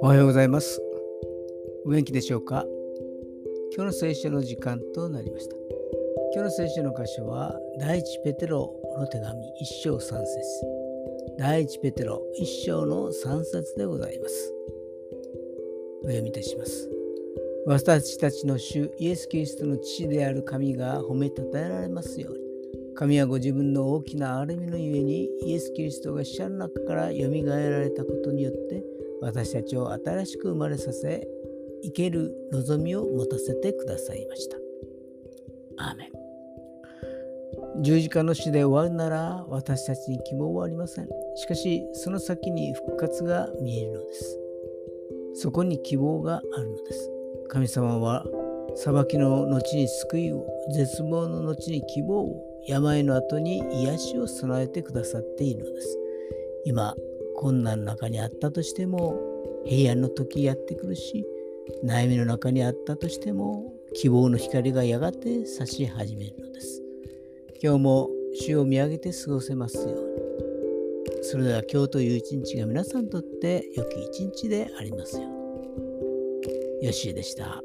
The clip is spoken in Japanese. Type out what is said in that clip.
おはようございます。お元気でしょうか？今日の聖書の時間となりました。今日の聖書の箇所は、第一ペテロの手紙一章三節第一ペテロ一章の三節でございます。お読みいたします。私たちの主イエス・キリストの父である神が褒めたたえられますように。神はご自分の大きな歩みのゆえにイエス・キリストが死者の中からよみがえられたことによって私たちを新しく生まれさせ生ける望みを持たせてくださいました。アーメン十字架の死で終わるなら私たちに希望はありません。しかしその先に復活が見えるのです。そこに希望があるのです。神様は裁きの後に救いを、絶望の後に希望を、病の後に癒しを備えてくださっているのです。今、困難の中にあったとしても、平安の時やってくるし、悩みの中にあったとしても、希望の光がやがて差し始めるのです。今日も主を見上げて過ごせますように。それでは今日という一日が皆さんにとって良き一日でありますように。よしでした。